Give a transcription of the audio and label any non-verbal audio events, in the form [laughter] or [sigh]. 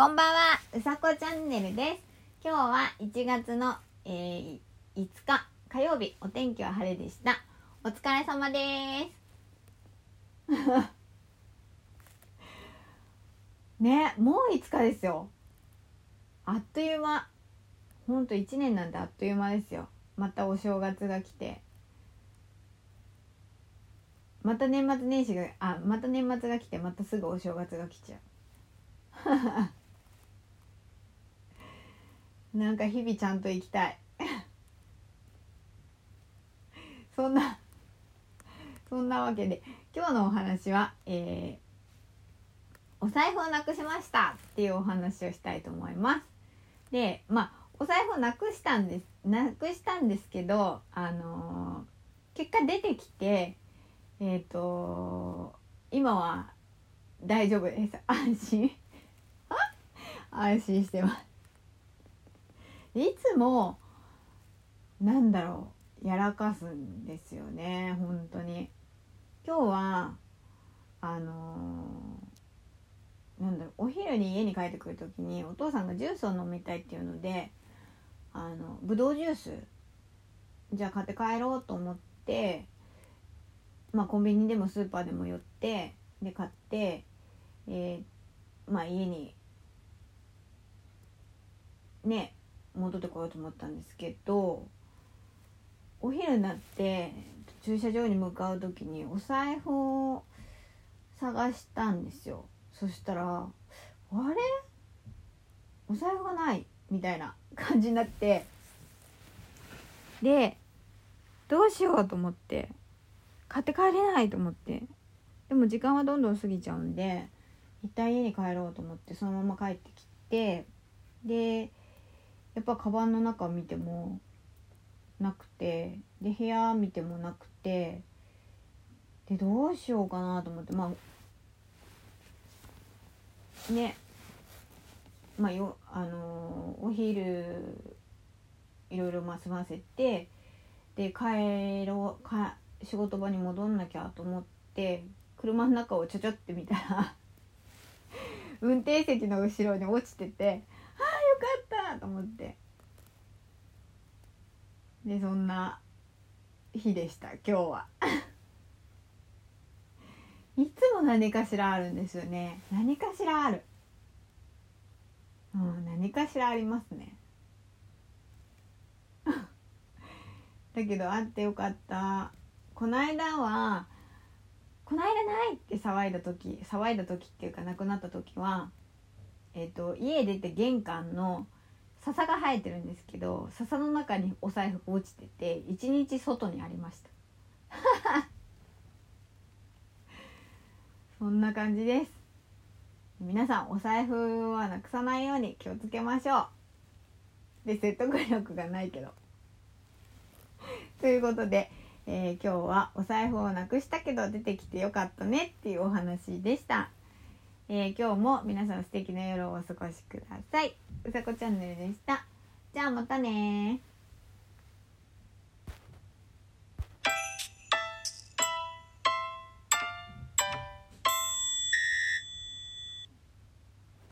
こんばんは、うさこチャンネルです。今日は1月の、えー、5日火曜日、お天気は晴れでした。お疲れ様です。[laughs] ね、もう5日ですよ。あっという間。ほんと1年なんてあっという間ですよ。またお正月が来て。また年末年始が、あ、また年末が来て、またすぐお正月が来ちゃう。[laughs] なんか日々ちゃんと生きたい。[laughs] そんなそんなわけで今日のお話は、えー、お財布をなくしましたっていうお話をしたいと思います。でまあお財布をなくしたんですなくしたんですけどあのー、結果出てきてえっ、ー、と今は大丈夫です。安心。[laughs] 安心してます。いつもなんだろうやらかすんですよね本当に。今日はあのー、なんだろうお昼に家に帰ってくる時にお父さんがジュースを飲みたいっていうのであのぶどうジュースじゃあ買って帰ろうと思ってまあコンビニでもスーパーでも寄ってで買って、えー、まあ家にね戻ってこようと思ったんですけどお昼になって駐車場に向かう時にお財布を探したんですよ。そしたらあれ？お財布がないみたいな感じになって。でどうしようと思って買って帰れないと思って。でも時間はどんどん過ぎちゃうんで一旦家に帰ろうと思ってそのまま帰ってきてでやっぱカバンの中見てもなくてで部屋見てもなくてでどうしようかなと思ってまあねまあよあの、お昼いろいろまあ済ませてで帰ろうか仕事場に戻んなきゃと思って車の中をちょちょって見たら [laughs] 運転席の後ろに落ちててと思って。でそんな日でした今日は。[laughs] いつも何かしらあるんですよね。何かしらある。うん何かしらありますね。[laughs] だけどあってよかった。この間はこの間ないって騒いだ時騒いだ時っていうか亡くなった時はえーと、家出て玄関の笹が生えてるんですけど笹の中にお財布落ちてて一日外にありました。[laughs] そんな感じです。皆さんお財布はなくさないように気をつけましょう。で説得力がないけど。[laughs] ということで、えー、今日はお財布をなくしたけど出てきてよかったねっていうお話でした。えー、今日も皆さん素敵な夜をお過ごしください。うさこチャンネルでした。じゃあまたね